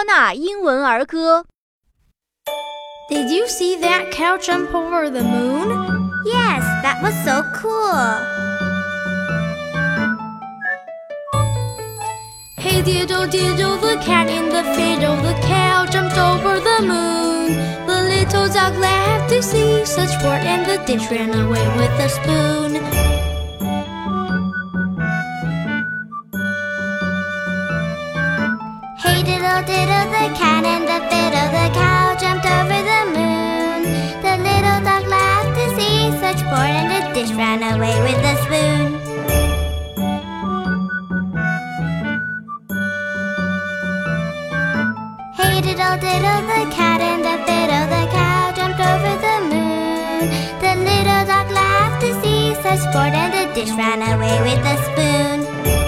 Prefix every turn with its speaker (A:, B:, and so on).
A: 托纳英文儿歌。
B: Did you see that cow jump over the moon?
C: Yes, that was so cool.
B: Hey diddle diddle, the cat in the fiddle, the cow jumped over the moon. The little dog laughed to see such sport, and the dish ran away with the spoon.
C: Diddle diddle, the cat and the fiddle, the cow jumped over the moon. The little dog laughed to see such sport, and the dish ran away with the spoon. Hey diddle diddle, the cat and the fiddle, the cow jumped over the moon. The little dog laughed to see such sport, and the dish ran away with the spoon.